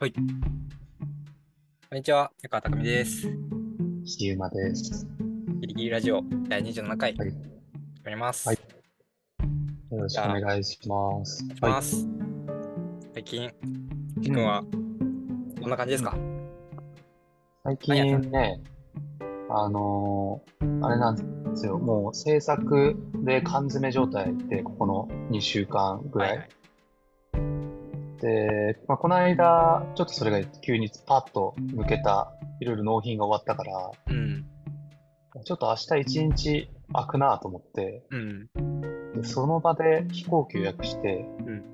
はい。こんにちは、中川匠です。ひゆまです。ギリギリラジオ第27回、はいやります。はいよろしくお願いします。お願いします。最近、きくんは、どんな感じですか、最近ね、あのーあれなんですよ、もう制作で缶詰状態で、ここの2週間ぐらい。はい。で、まあ、この間、ちょっとそれが急にパッと抜けた、いろいろ納品が終わったから、うん。ちょっと明日一日空くなと思って、うん。でその場で飛行機予約して、うん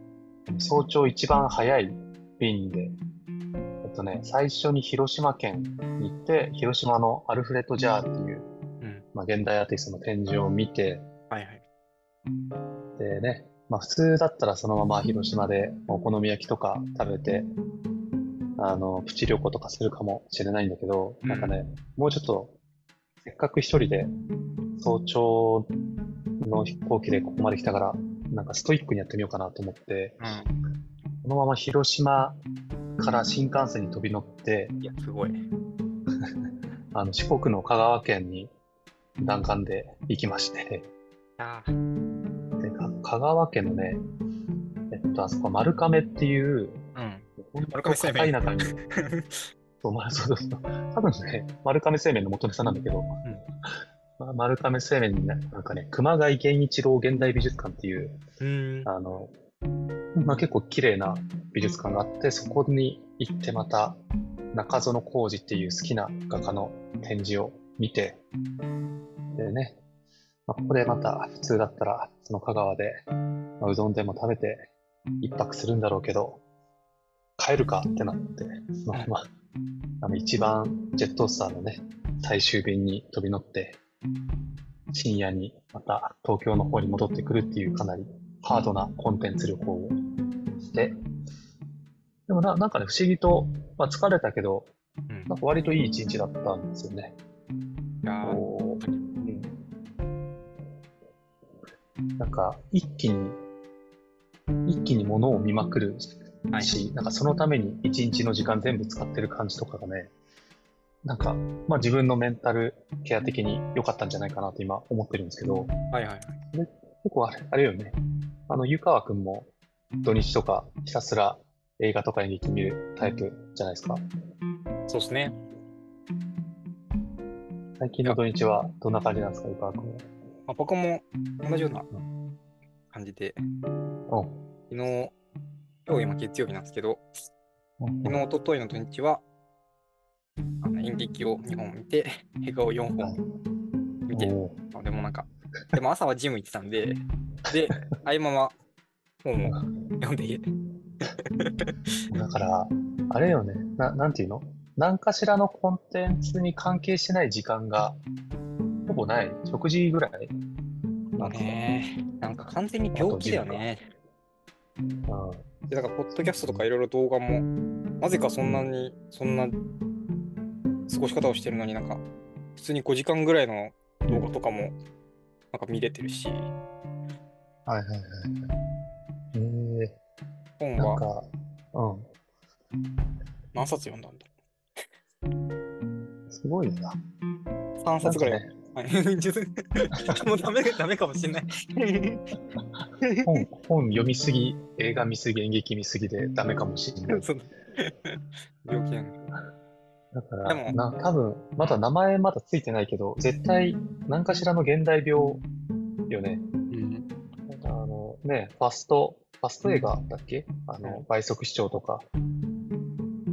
早朝一番早い便で、えっとね、最初に広島県に行って、広島のアルフレッド・ジャーっていう、うん。まあ、現代アーティストの展示を見て、はいはい。でね、まあ普通だったらそのまま広島でお好み焼きとか食べて、あの、プチ旅行とかするかもしれないんだけど、うんなんかね、もうちょっと、せっかく一人で早朝の飛行機でここまで来たから、なんかストイックにやってみようかなと思って、うん。このまま広島から新幹線に飛び乗って、いや、すごい。あの、四国の香川県に弾丸で行きまして、あ香川県のね、えっと、あそこ、丸亀っていう、うん。丸亀製麺片田舎に、そう、まあ、そうそうそう。多分ね、丸亀製麺の元ネタなんだけど、まあ、丸亀製麺にね、なんかね、熊谷源一郎現代美術館っていう、うん。あの、まあ、結構綺麗な美術館があって、そこに行ってまた、中園浩二っていう好きな画家の展示を見て、でね、まあ、ここでまた普通だったら、その香川で、まあ、うどんでも食べて一泊するんだろうけど、帰るかってなって、そのまま、あの一番ジェットスターのね、最終便に飛び乗って、深夜にまた東京の方に戻ってくるっていうかなりハードなコンテンツ旅行をして、でもななんかね、不思議と、まあ、疲れたけど、うん。なんか割といい一日だったんですよね。うんなんか、一気に、一気に物を見まくるはい。し、なんかそのために一日の時間全部使ってる感じとかがね、なんか、まあ自分のメンタルケア的に良かったんじゃないかなと今思ってるんですけど、はいはいはい。結構あれ、あれよね。あの、湯川くんも土日とかひたすら映画とか演劇見るタイプじゃないですか。そうですね。最近の土日はどんな感じなんですか、湯川くんは？まあ、僕も同じような感じで、うん昨日、今日今月曜日なんですけど、うん。昨日、一昨日の土日は、あの演劇を2本見て、映画を4本見て、お。あでもなんか、でも朝はジム行ってたんで、で、合間は本を読んで。家だから、あれよね、ななんていうの？何かしらのコンテンツに関係してない時間がほぼない。食事ぐらいなんかねえなんか完全に病気だよね。うんで、だから、ポッドキャストとかいろいろ動画も、なぜかそんなに、そんな過ごし方をしてるのになんか、普通に5時間ぐらいの動画とかも、なんか見れてるし、はいはいはいはい。えー、なん本はか、うん。何冊読んだんだすごいな。?3 冊ぐらい。もうダメダメかもしれない。本本読みすぎ、映画見すぎ、演劇見すぎでダメかもしれない。病気なんだ。だから、でもな多分まだ名前まだついてないけど、絶対何かしらの現代病よね。うん。あのね、ファスト、ファスト映画だっけ？あの、倍速視聴とか。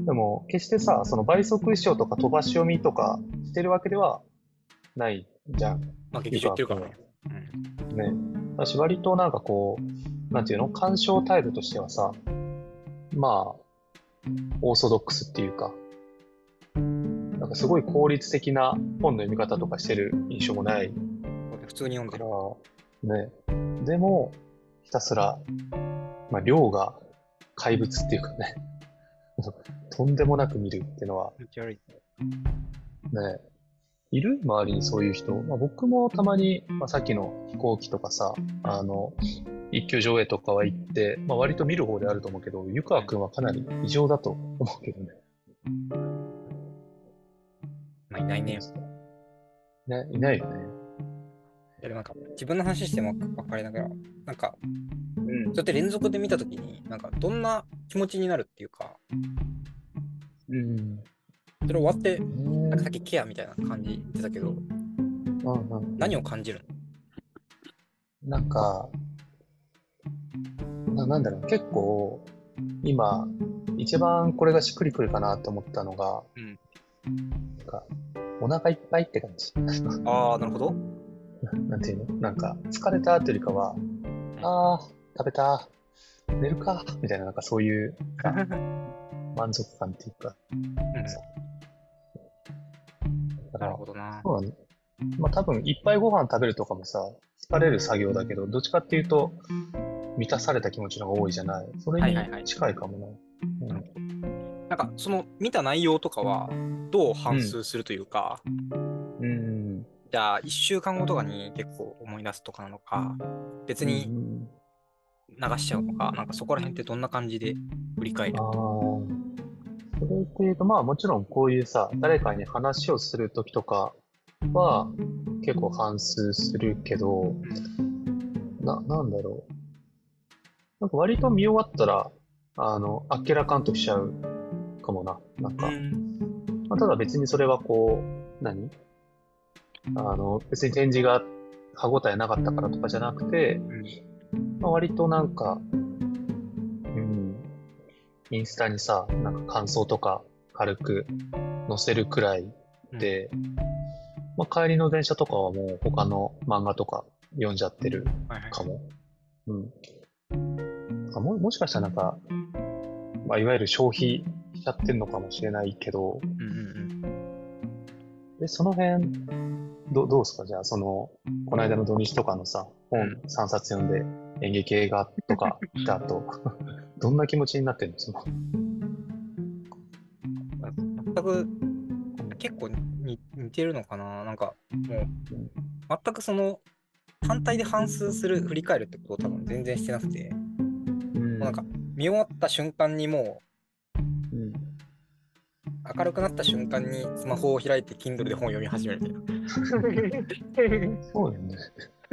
でも、決してさ、その倍速視聴とか飛ばし読みとかしてるわけではないじゃん。まあ、劇場行ってるからね。うん。ね。私割となんかこう、なんていうの？鑑賞態度としてはさ、まあ、オーソドックスっていうか、なんかすごい効率的な本の読み方とかしてる印象もない普通に読んかでる。ら、ね。でも、ひたすら、まあ、量が怪物っていうかね、とんでもなく見るっていうのは。ね、いる？周りにそういう人。まあ、僕もたまに、まあ、さっきの飛行機とかさ、あの、一級上映とかは行って、まあ、割と見る方であると思うけど、湯川くんはかなり異常だと思うけどね。まあ、いないね。ね、いないよね。でもなんか自分の話しても分かりながら、なんか、うんそうやって連続で見たときに、なんかどんな気持ちになるっていうか、うん。それ終わって、ねなんかさっきケアみたいな感じ言ってたけど、うんうん何を感じるの？なんか、ななんだろう、結構、今、一番これがしっくりくるかなと思ったのが、うん。なんか、お腹いっぱいって感じ。ああ、なるほど。なんていうの？なんか、疲れたというよりかは、あー、食べた、寝るか、みたいな、なんかそういう 満足感っていうか、だからなる、ほどな。そうだね。まあ多分、いっぱいご飯食べるとかもさ、疲れる作業だけど、どっちかっていうと、満たされた気持ちの方が多いじゃない。それに近いかもな。うんなんかその見た内容とかはどう反数するというか、うん。じゃあ1週間後とかに結構思い出すとかなのか、別うにん流しちゃうのか、なんかそこら辺ってどんな感じで振り返る？それっていうと、まあもちろんこういうさ、誰かに話をするときとかは結構反数するけど、な、なんだろう。なんか割と見終わったら、あの、あっけらかんとしちゃうかもな。なんか、うん。まあ、ただ別にそれはこう、何？あの、別に展示が歯応えなかったからとかじゃなくて、まあ、割となんか、うん、インスタにさ、なんか感想とか軽く載せるくらいで、まあ、帰りの電車とかはもう他の漫画とか読んじゃってるはいはい。かも。うん。あももしかしたらなんか、まあ、いわゆる消費しちゃってんのかもしれないけど、うんうんで、その辺、どどうですか？じゃあ、その、この間の土日とかのさ、本うん。3冊読んで演劇映画とか見た後、どんな気持ちになってんの？その、うん。全く結構に似てるのかな？なんかもう全くその単体で反数する振り返るってことを多分全然してなくて、うんもうなんか見終わった瞬間にもうん、う明るくなった瞬間にスマホを開いて Kindle で本を読み始めるみたいな。そうだよね。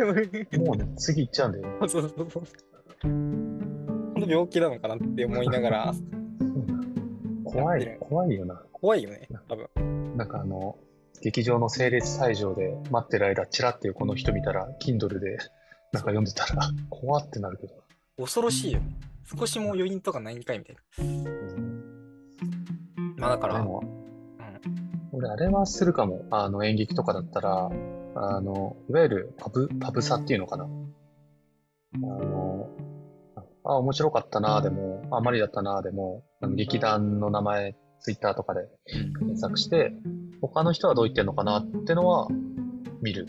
もうね、次行っちゃうんだよね。そうそうそう。病気なのかなって思いながら、怖い、怖いよな。怖いよね、多分。なんかあの、劇場の整列退場で待ってる間、チラっていうこの人見たら、Kindle でなんか読んでたら、怖ってなるけど。恐ろしいよ。少しも余韻とかないんかいみたいな。まあだから、でも、俺、あれはするかも。あの、演劇とかだったら、あの、いわゆるパブ、パブサっていうのかな。あの、あ、面白かったなでも、あ、マリだったなでも、劇団の名前、ツイッターとかで検索して、他の人はどう言ってんのかなってのは見る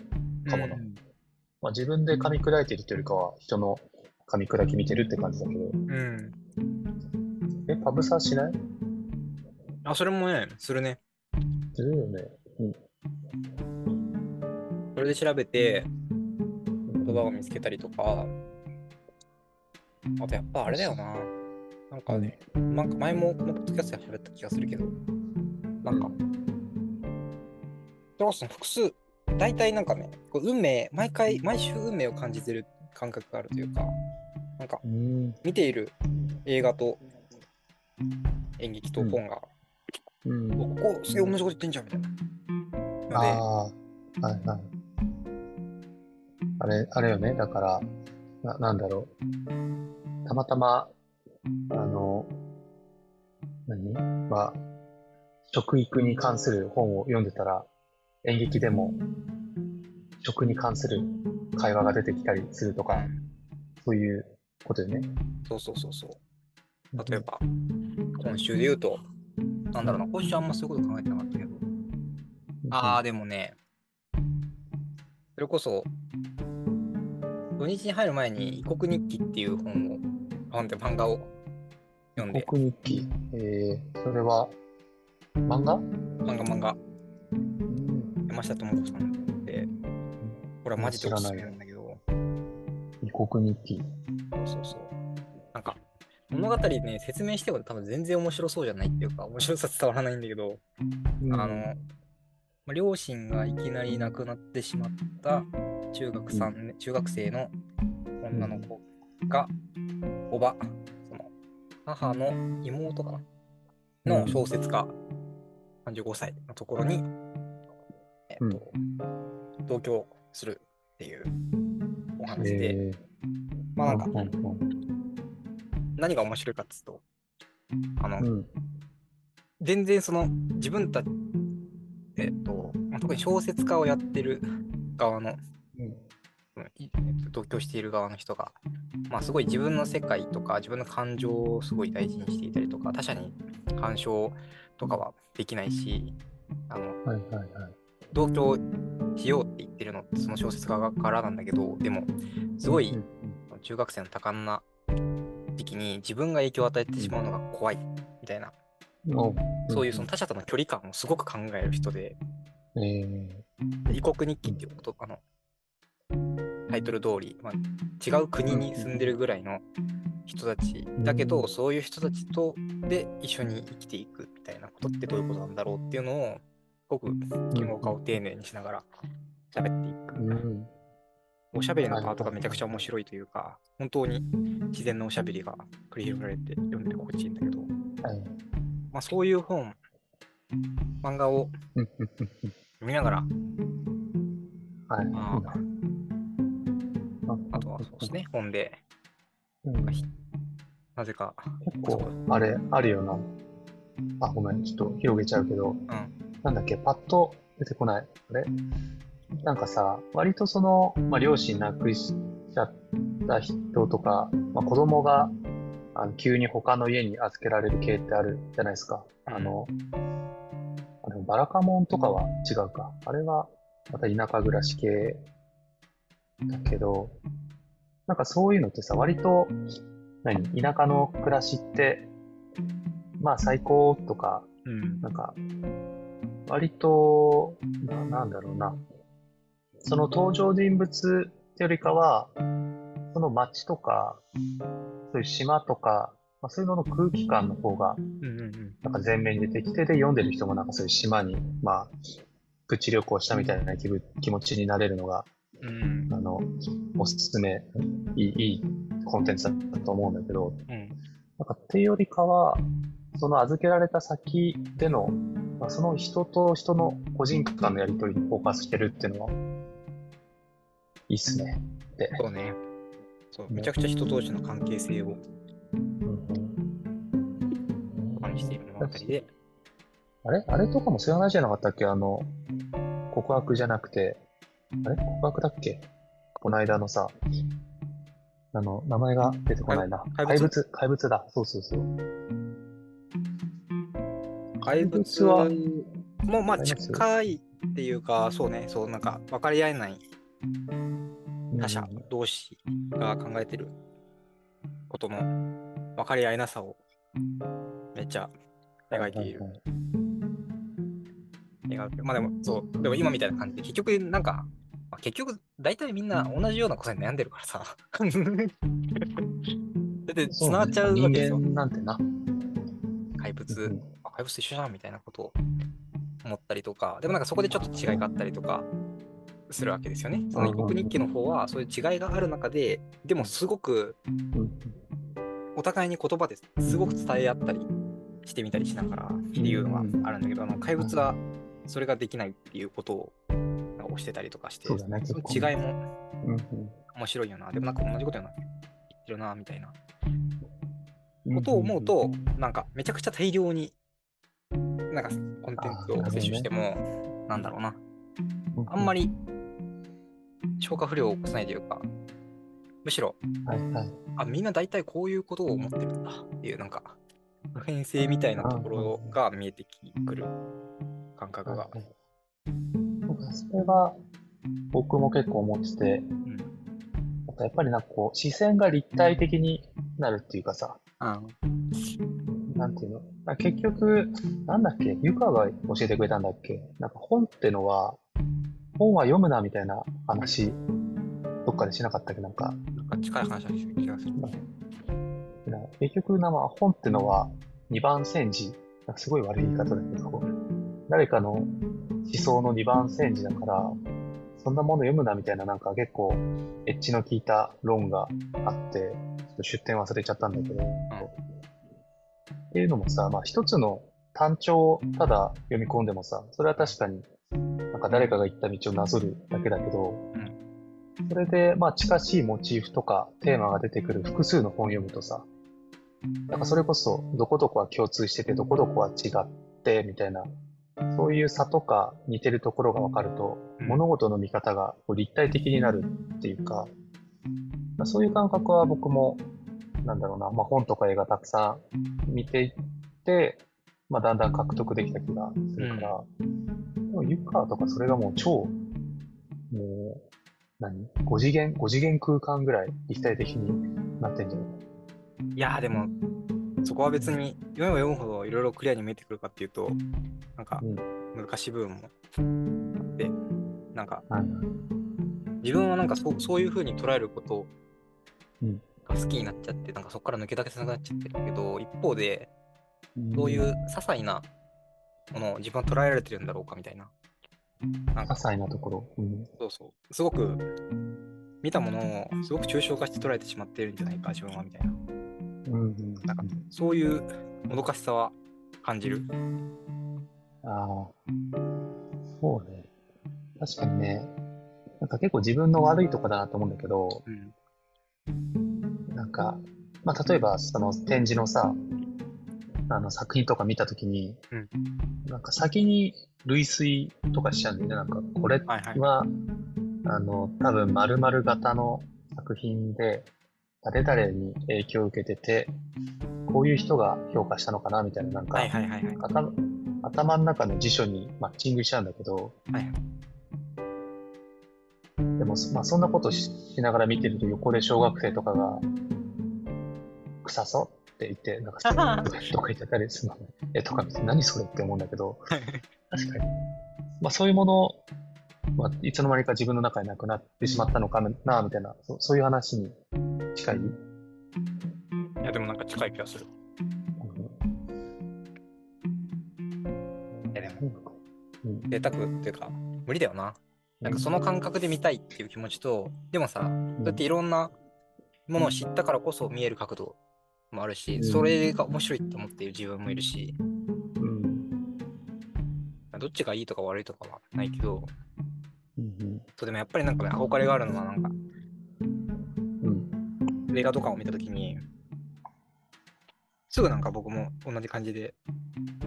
かもな。うんまあ、自分で噛み砕いてるというよりかは、人の噛み砕き見てるって感じだけど。うん。え、パブサしない？あ、それもね、するね。するよね。それで調べて、言葉を見つけたりとか、あとやっぱあれだよな。なんかね、なんか前もこのポッドキャストで喋った気がするけど、なんか、それこそ複数、大体なんかね、こう運命、毎回、毎週運命を感じてる感覚があるというか、なんかうん。見ている映画と演劇と本が、うん。おここすげえ同じこと言ってんじゃんみたいな。ああ、はいはい。あれ、あれよね。だから、な、なんだろう。たまたま、あの、何？まあ、食育に関する本を読んでたら、演劇でも、食に関する会話が出てきたりするとか、そういうことよね。そうそうそうそう。例えば、今週で言うと、なんだろうな、今週あんまそういうこと考えてなかったけど、ああ、でもね、それこそ、土日に入る前に異国日記っていう本を、本で漫画を読んで、国日記。えー、それは、漫画？漫画漫画。山下智子さんで、これはマジでおすすめなんだけど、異国日記。そうそうそう。なんか、物語ね、説明しても多分全然面白そうじゃないっていうか、面白さ伝わらないんだけど、うん。あの、まあ両親がいきなり亡くなってしまった中学三年、中学生の女の子が、おば、その母の妹かな？の小説家、35歳のところに、えっと、同居するっていうお話で、えまあなんか、うんうん何が面白いかっつうと、あの、うん。全然その自分たち、えっと、まあ特に小説家をやってる側の、うん同居している側の人が、まあすごい自分の世界とか自分の感情をすごい大事にしていたりとか、他者に干渉とかはできないし、あの、はいはいはい。同居しようって言ってるのってその小説家側からなんだけど、でも、すごいうん中学生の多感な時期に自分が影響を与えてしまうのが怖いみたいな、そういうその他者との距離感をすごく考える人で、えー。で異国日記っていうこと、あの、タイトル通り、まあ、違う国に住んでるぐらいの人たちだけど、そういう人たちとで一緒に生きていくみたいなことってどういうことなんだろうっていうのを、すごく言語化を丁寧にしながら喋っていく。うん。おしゃべりのパートがめちゃくちゃ面白いというか、本当に自然なおしゃべりが繰り広げられて読んで心地いいんだけど、はい。まあそういう本、漫画をうん。うん。うん。読みながら、はい。まあ、あとはそうですね、本で、うん。なぜか、結構、あれ、あるよな。あ、ごめん、ちょっと広げちゃうけど、うん、なんだっけ、パッと出てこない。あれ？なんかさ、割とその、まあ、両親亡くしちゃった人とか、まあ、子供があの急に他の家に預けられる系ってあるじゃないですか。あの、あでもバラカモンとかは違うか。あれはまた田舎暮らし系だけど、なんかそういうのってさ、割と、何田舎の暮らしって、まあ最高とか、うん、なんか、割と、ななんだろうな。その登場人物ってよりかは、その街とか、そういう島とか、まあ、そういうのの空気感の方が、なんか前面に出てきて、で、読んでる人もなんかそういう島に、まあ、プチ旅行したみたいな気分気持ちになれるのが、うん、あの、おすすめ、いい、いいコンテンツだと思うんだけど、うん、なんかっていうよりかは、その預けられた先での、まあ、その人と人の個人間のやりとりにフォーカスしてるっていうのは、いいっすね。って。そうね。そう、めちゃくちゃ人同士の関係性を。バカにしている物語で、あれ？あれとかもそういう話じゃなかったっけ？あの、告白じゃなくて、あれ？告白だっけ？この間のさ、あの、名前が出てこないな。怪物？怪物、怪物？だ。そうそうそう。怪物はもまああります近いっていうか、そうね、そうなんか分かり合えない他者うん。同士が考えてることの分かり合えなさをめっちゃ描いている。描くまあでも、そう、でも今みたいな感じで、結局なんか、まあ結局大体みんな同じようなことに悩んでるからさ。だって繋がっちゃうわけですよ。人間なんてな。怪物うん、あ怪物と一緒じゃんみたいなことを思ったりとか、でもなんかそこでちょっと違いがあったりとかするわけですよね。その異国日記の方はそういう違いがある中で、でもすごくうんお互いに言葉ですごく伝え合ったりしてみたりしながらっていうのがあるんだけど、あの怪物はそれができないっていうことをなんか推してたりとかして、そう違いもうん面白いよな。でもなんか同じことやな言ってるな、みたいなうんことを思うと、なんかめちゃくちゃ大量に、なんかコンテンツを摂取しても、なんだろうな、あんまり。り消化不良を起こさないというか、むしろ、はいはい。あ、みんな大体こういうことを思ってるんだっていう、なんか、普遍性みたいなところが見えてくる感覚が。それは僕も結構思ってて、うんなんかやっぱりなんかこう視線が立体的になるっていうかさ、あなんていうの？あ結局、なんだっけ？ゆかが教えてくれたんだっけ？なんか本ってのは、本は読むなみたいな話、どっかでしなかったっけ？なんか、なんか近い話は気がする。な結局な、まあ、本ってのは二番煎じ、なんかすごい悪い言い方だけど、誰かの思想の二番煎じだから、そんなもの読むなみたいななんか結構エッジの効いた論があって、ちょっと出典忘れちゃったんだけど、っていうのもさ、まあ一つの単調をただ読み込んでもさ、それは確かになんか誰かが言った道をなぞるだけだけど、それでまあ近しいモチーフとかテーマが出てくる複数の本を読むとさ、なんかそれこそどこどこは共通しててどこどこは違ってみたいな、そういう差とか似てるところが分かると、うん。物事の見方がこう立体的になるっていうか、まあそういう感覚は僕も、なんだろうな、まあ、本とか映画たくさん見ていって、まあ、だんだん獲得できた気がするから、でもユッカーとかそれがもう超、もう、何 ?5 次元、5次元空間ぐらい立体的になってんじゃない？いやーでも、そこは別に読めば読むほどいろいろクリアに見えてくるかっていうと、なんかうん難しい部分もあって、なんかはい自分はなんかそうそういう風に捉えることうんが好きになっちゃって、なんかそこから抜け出せなくなっちゃってるけど、一方で、そういう些細なものを自分は捉えられてるんだろうかみたいな。なん些か細なところ。うんそうそう。すごく見たものをすごく抽象化して捉えてしまっているんじゃないか、自分はみたいな。うんうんなんかそういうもどかしさは感じる。ああ、そうね。確かにね、なんか結構自分の悪いとこだなと思うんだけど、うん。なんか、まあ、例えばその展示のさ、あの作品とか見たときに、うんなんか先に類推とかしちゃうんだよね。なんかこれはいはい。は、あの、多分〇〇型の作品で、誰々に影響を受けてて、こういう人が評価したのかなみたいな、なんか、はいはいはいはい。頭頭の中の辞書にマッチングしちゃうんだけど、はいはいでも、まあ、そんなことししながら見てると横で小学生とかが、臭そうって言って、なんかそうとか言ってたりするのね。え、とか見て何それって思うんだけど、確かに。まあそういうもの、まあ、いつの間にか自分の中になくなってしまったのかな、みたいな、そそういう話に近い。いやでもなんか近い気がする。いやでもうん。贅沢っていうか無理だよな。なんかその感覚で見たいっていう気持ちと、でもさ、そうやっていろんなものを知ったからこそ見える角度もあるし、うん。それが面白いって思っている自分もいるし、うん。どっちがいいとか悪いとかはないけど、うんそうでもやっぱりなんかね、憧れがあるのはなんかうん。映画とかを見たときに、すぐなんか僕も同じ感じで、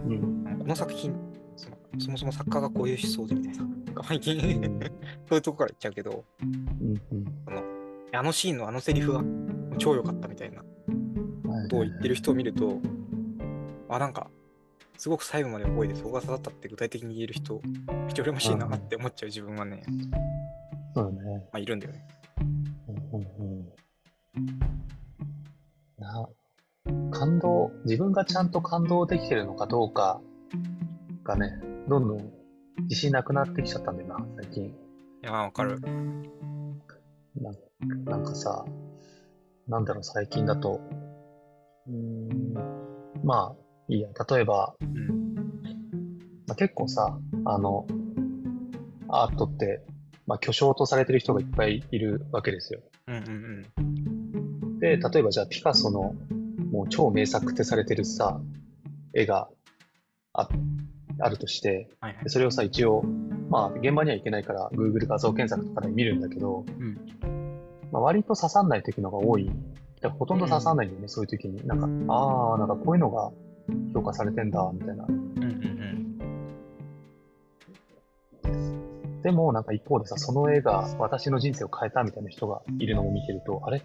うん。この作品、そのそもそも作家がこういう思想でみたいな、最近うん そういうとこから言っちゃうけど、うんそのあのシーンのあのセリフが超良かったみたいなこうんとを言ってる人を見ると、あ、なんか、すごく最後まで覚えてそこが刺さったって具体的に言える人、めっちゃ羨ましいなって思っちゃう自分はね、そうだね。まあいるんだよね。うんうんうんな感動、自分がちゃんと感動できてるのかどうかがね、どんどん自信なくなってきちゃったんだよな、最近。いや、わかる。なんなんかさ、なんだろう、最近だと。うーん、まあ、いいや、例えば、うん。まあ、結構さ、あの、アートって、まあ、巨匠とされてる人がいっぱいいるわけですよ。うんうんうん。で、例えばじゃあピカソのもう超名作ってされてるさ、絵がああるとして、はいはいで。それをさ、一応、まあ現場には行けないから Google 画像検索とかで見るんだけど、うんまあ、割と刺さんない時のが多い。だからほとんど刺さんないんだよね、そういう時に。なんか、ああ、なんかこういうのが評価されてんだ、みたいな。うんうんうん。でも、なんか一方でさ、その絵が私の人生を変えたみたいな人がいるのを見てると、あれ？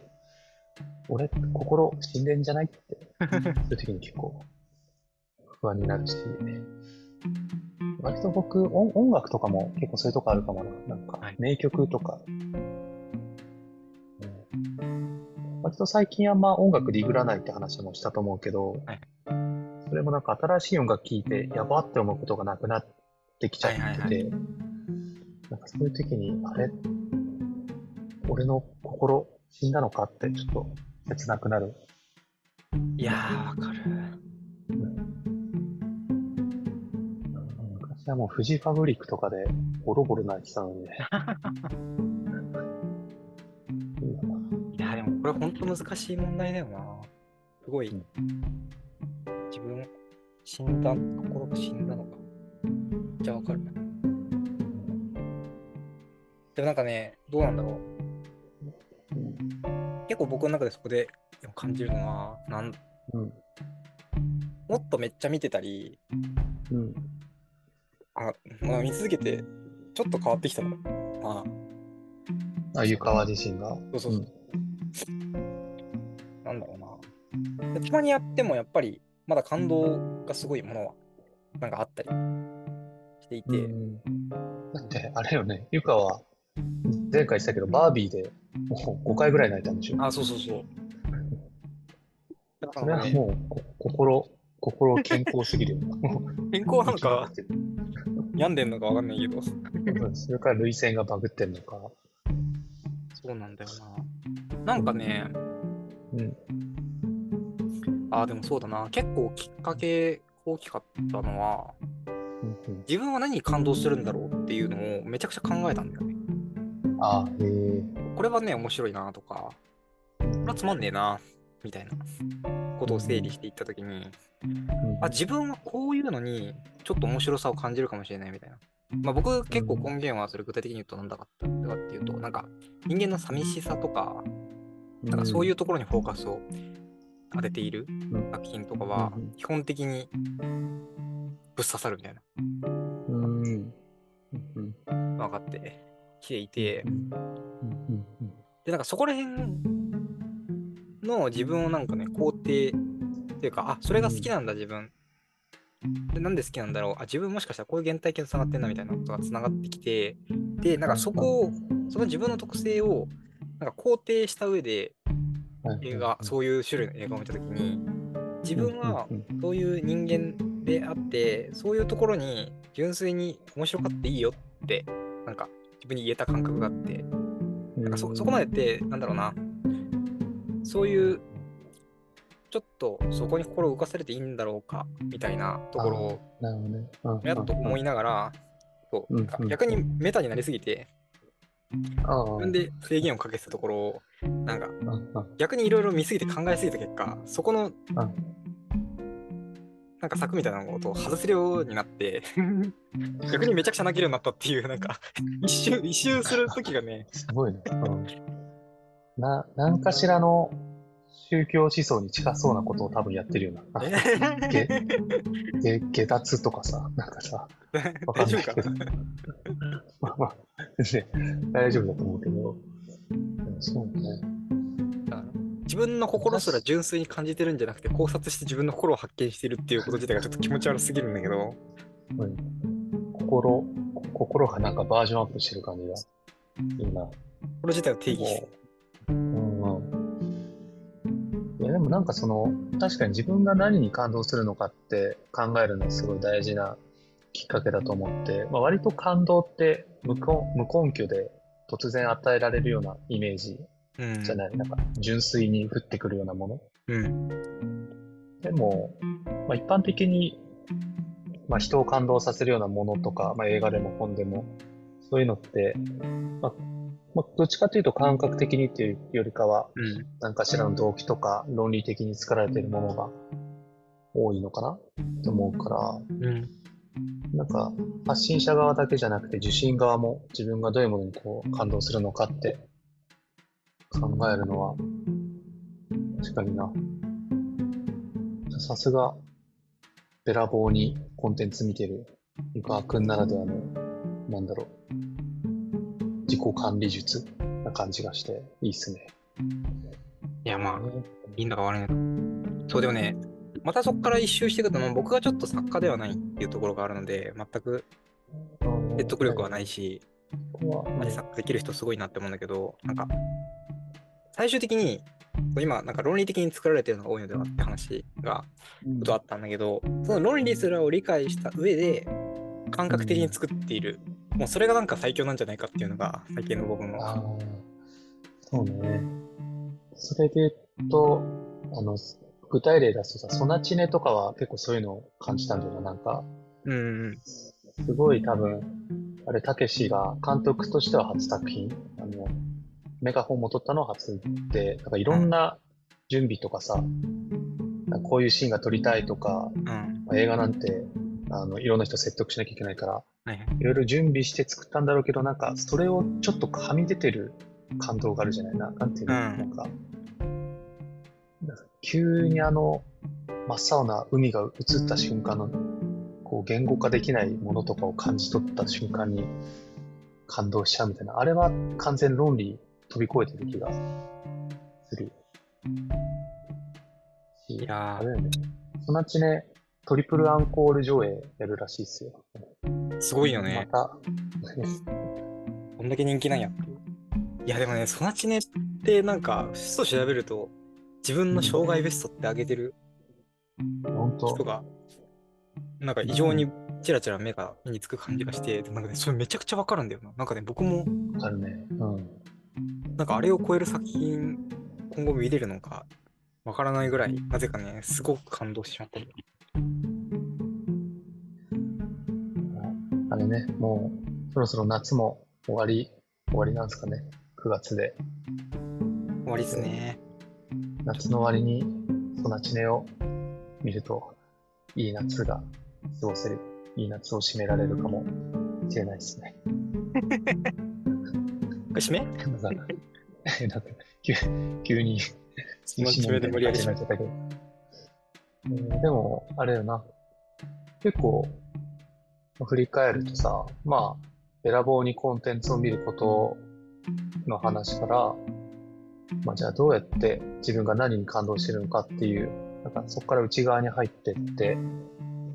俺、心死んでんじゃないって、そういう時に結構不安になるし、割と僕、音音楽とかも結構そういうとこあるかもな。なんかはい、名曲とか。うん割と最近あんま音楽ディグらないって話もしたと思うけど、はいそれもなんか新しい音楽聴いて、やばって思うことがなくなってきちゃってて、はいはいはなんかそういう時に、あれ？俺の心死んだのかってちょっと切なくなる。いやー、わかる。昔はもうフジファブリックとかでボロボロ泣いてたのにね。いや、でもこれ本当難しい問題だよな。すごい、うん自分、死んだ、心が死んだのか。じゃあわかるな。でもなんかね、どうなんだろう。結構僕の中でそこで感じるのは、なんうん。もっとめっちゃ見てたり、うん。あ、まあ、見続けて、ちょっと変わってきたの。ああ、湯川自身が？そうそうそう。なんだろうな。でたまにやってもやっぱりまだ感動がすごいものはなんかあったりしていて、うん。だって、あれよね、湯川、前回言ってたけど、バービーでもう5回ぐらい泣いたんでしょ。あ、そうそうそう。だ かそれらね、はもう、こ心、心健康すぎるよ。健康なのか？病んでんのかわかんないけど、それから涙腺がバグってんのか。そうなんだよな。なんかね、うん。あ、でもそうだな。結構きっかけ大きかったのは、うん自分は何に感動してるんだろうっていうのをめちゃくちゃ考えたんだよね。うん、あへえ。これはね、面白いなとか、これはつまんねえな、みたいなことを整理していったときに、あ、自分はこういうのにちょっと面白さを感じるかもしれないみたいな。まあ僕結構根源はそれ具体的に言うと何だかったかっていうと、なんか人間の寂しさとか、なんかそういうところにフォーカスを当てているん作品とかはうん基本的にぶっ刺さるみたいな。分かってきていて。で、なんかそこら辺の自分をなんかね、肯定っていうか、あ、それが好きなんだ、自分。で、なんで好きなんだろう。あ、自分もしかしたらこういう原体験と繋がってんなみたいなことが繋がってきて、で、なんかそこを、その自分の特性を、なんか肯定した上で映画、そういう種類の映画を見たときに、自分はそういう人間であって、そういうところに純粋に面白かっていいよって、なんか自分に言えた感覚があって、なんかそそこまでって、なんだろうな、そういう、ちょっとそこに心を動かされていいんだろうか、みたいなところを、やっと思いながら、そう逆にメタになりすぎて、自分で制限をかけてたところを、なんか逆にいろいろ見すぎて考えすぎた結果、そこの、なんか柵みたいなことを外せるようになって、逆にめちゃくちゃ泣けるようになったっていう、なんか、一周、一周するときがね、すごいね。うん。な、何かしらの宗教思想に近そうなことを多分やってるような。下脱とかさ、なんかさ、わかんないけど。まあまあ、全然大丈夫だと思うけど。うんそうね。自分の心すら純粋に感じてるんじゃなくて考察して自分の心を発見してるっていうこと自体がちょっと気持ち悪すぎるんだけどうん心、心がなんかバージョンアップしてる感じがいいな。これ自体を定義してうんうん。いやでもなんかその、確かに自分が何に感動するのかって考えるのはすごい大事なきっかけだと思って、まあ、割と感動って無根無根拠で突然与えられるようなイメージうん。じゃない、なんか純粋に降ってくるようなもの。うん。でも、まあ、一般的に、まあ、人を感動させるようなものとか、まあ、映画でも本でも、そういうのって、まあまあ、どっちかというと感覚的にっていうよりかは、うん。何かしらの動機とか論理的に作られているものが多いのかなと思うから、うんなんか発信者側だけじゃなくて受信側も自分がどういうものにこう感動するのかって考えるのは確かにな。さすがべらぼうにコンテンツ見てる湯川くんならではのなんだろう自己管理術な感じがしていいっすね。いやまあいいんだか悪いんだかそうでもねまたそこから一周していくと僕がちょっと作家ではないっていうところがあるので全く説得力はないしマジ作家できる人すごいなって思うんだけどなんか最終的に今なんか論理的に作られてるのが多いのではって話がことあったんだけど、その論理すらを理解した上で感覚的に作っているもうそれがなんか最強なんじゃないかっていうのが最近の僕の。そうね。それで言うと、あの、具体例出すとさ、ソナチネとかは結構そういうのを感じたんだよな。なんか、うんうん。すごい多分、あれ、たけしが監督としては初作品、あの、メガホンも撮ったのは初で、なんかいろんな準備とかさ、かこういうシーンが撮りたいとか、うん。まあ映画なんて、あの、いろんな人説得しなきゃいけないから、はいはい。いろいろ準備して作ったんだろうけど、なんか、それをちょっとはみ出てる感動があるじゃない？な。なんていうの、うんなんか急にあの、真っ青な海が映った瞬間の、こう、言語化できないものとかを感じ取った瞬間に感動しちゃうみたいな。あれは完全論理飛び越えてる気がする。しいやあれだよね。そのうちね、トリプルアンコール上映やるらしいっすよ。ー、すごいよね。また、こんだけ人気なんや。いやでもね、ソナチネってなんか、ふと調べると、自分の障害ベストって上げてる本当人が、なんか異常にチラチラ目が目につく感じがして、でなんかね、それめちゃくちゃわかるんだよな。なんかね、僕も、あるね。うん。なんかあれを超える作品、今後見れるのか、わからないぐらい、なぜかね、すごく感動しちゃったり。あれね、もう、そろそろ夏も終わり、終わりなんですかね。9月で。終わりですね。夏の終わりに、ソナチネを見ると、いい夏が過ごせる。いい夏を締められるかもしれないですね。締め？なんか、急急に、その締めで無理やり締めちゃったけど。うんでも、あれよな。結構、振り返るとさ、まあ、べらぼうにコンテンツを見ることの話から、まあ、じゃあどうやって自分が何に感動してるのかっていう、なんかそこから内側に入ってって、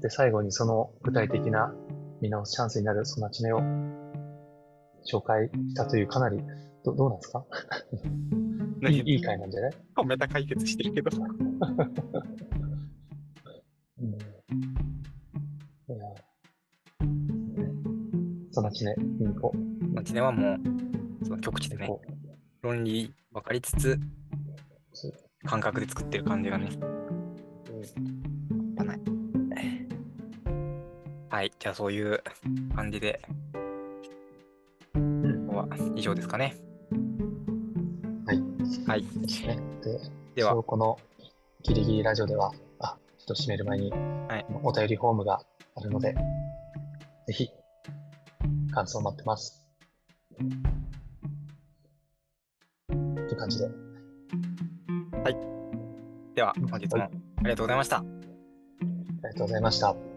で、最後にその具体的な見直すチャンスになるそのチネを紹介したというかなり、どどうなんですか？いいいい回なんじゃない？メタ解決してるけど。うん。いや、そのチネ、見に行こう。マチネはもう、その極地でね、こ論理分かりつつ感覚で作ってる感じがね、半端ない。はい、じゃあそういう感じで、今日は以上ですかね。はい。はい。ですね。で、ではこのギリギリラジオでは、あ、ちょっと締める前に、はいお便りフォームがあるので、ぜひ、感想待ってます。感じで。では、本日もありがとうございました。ありがとうございました。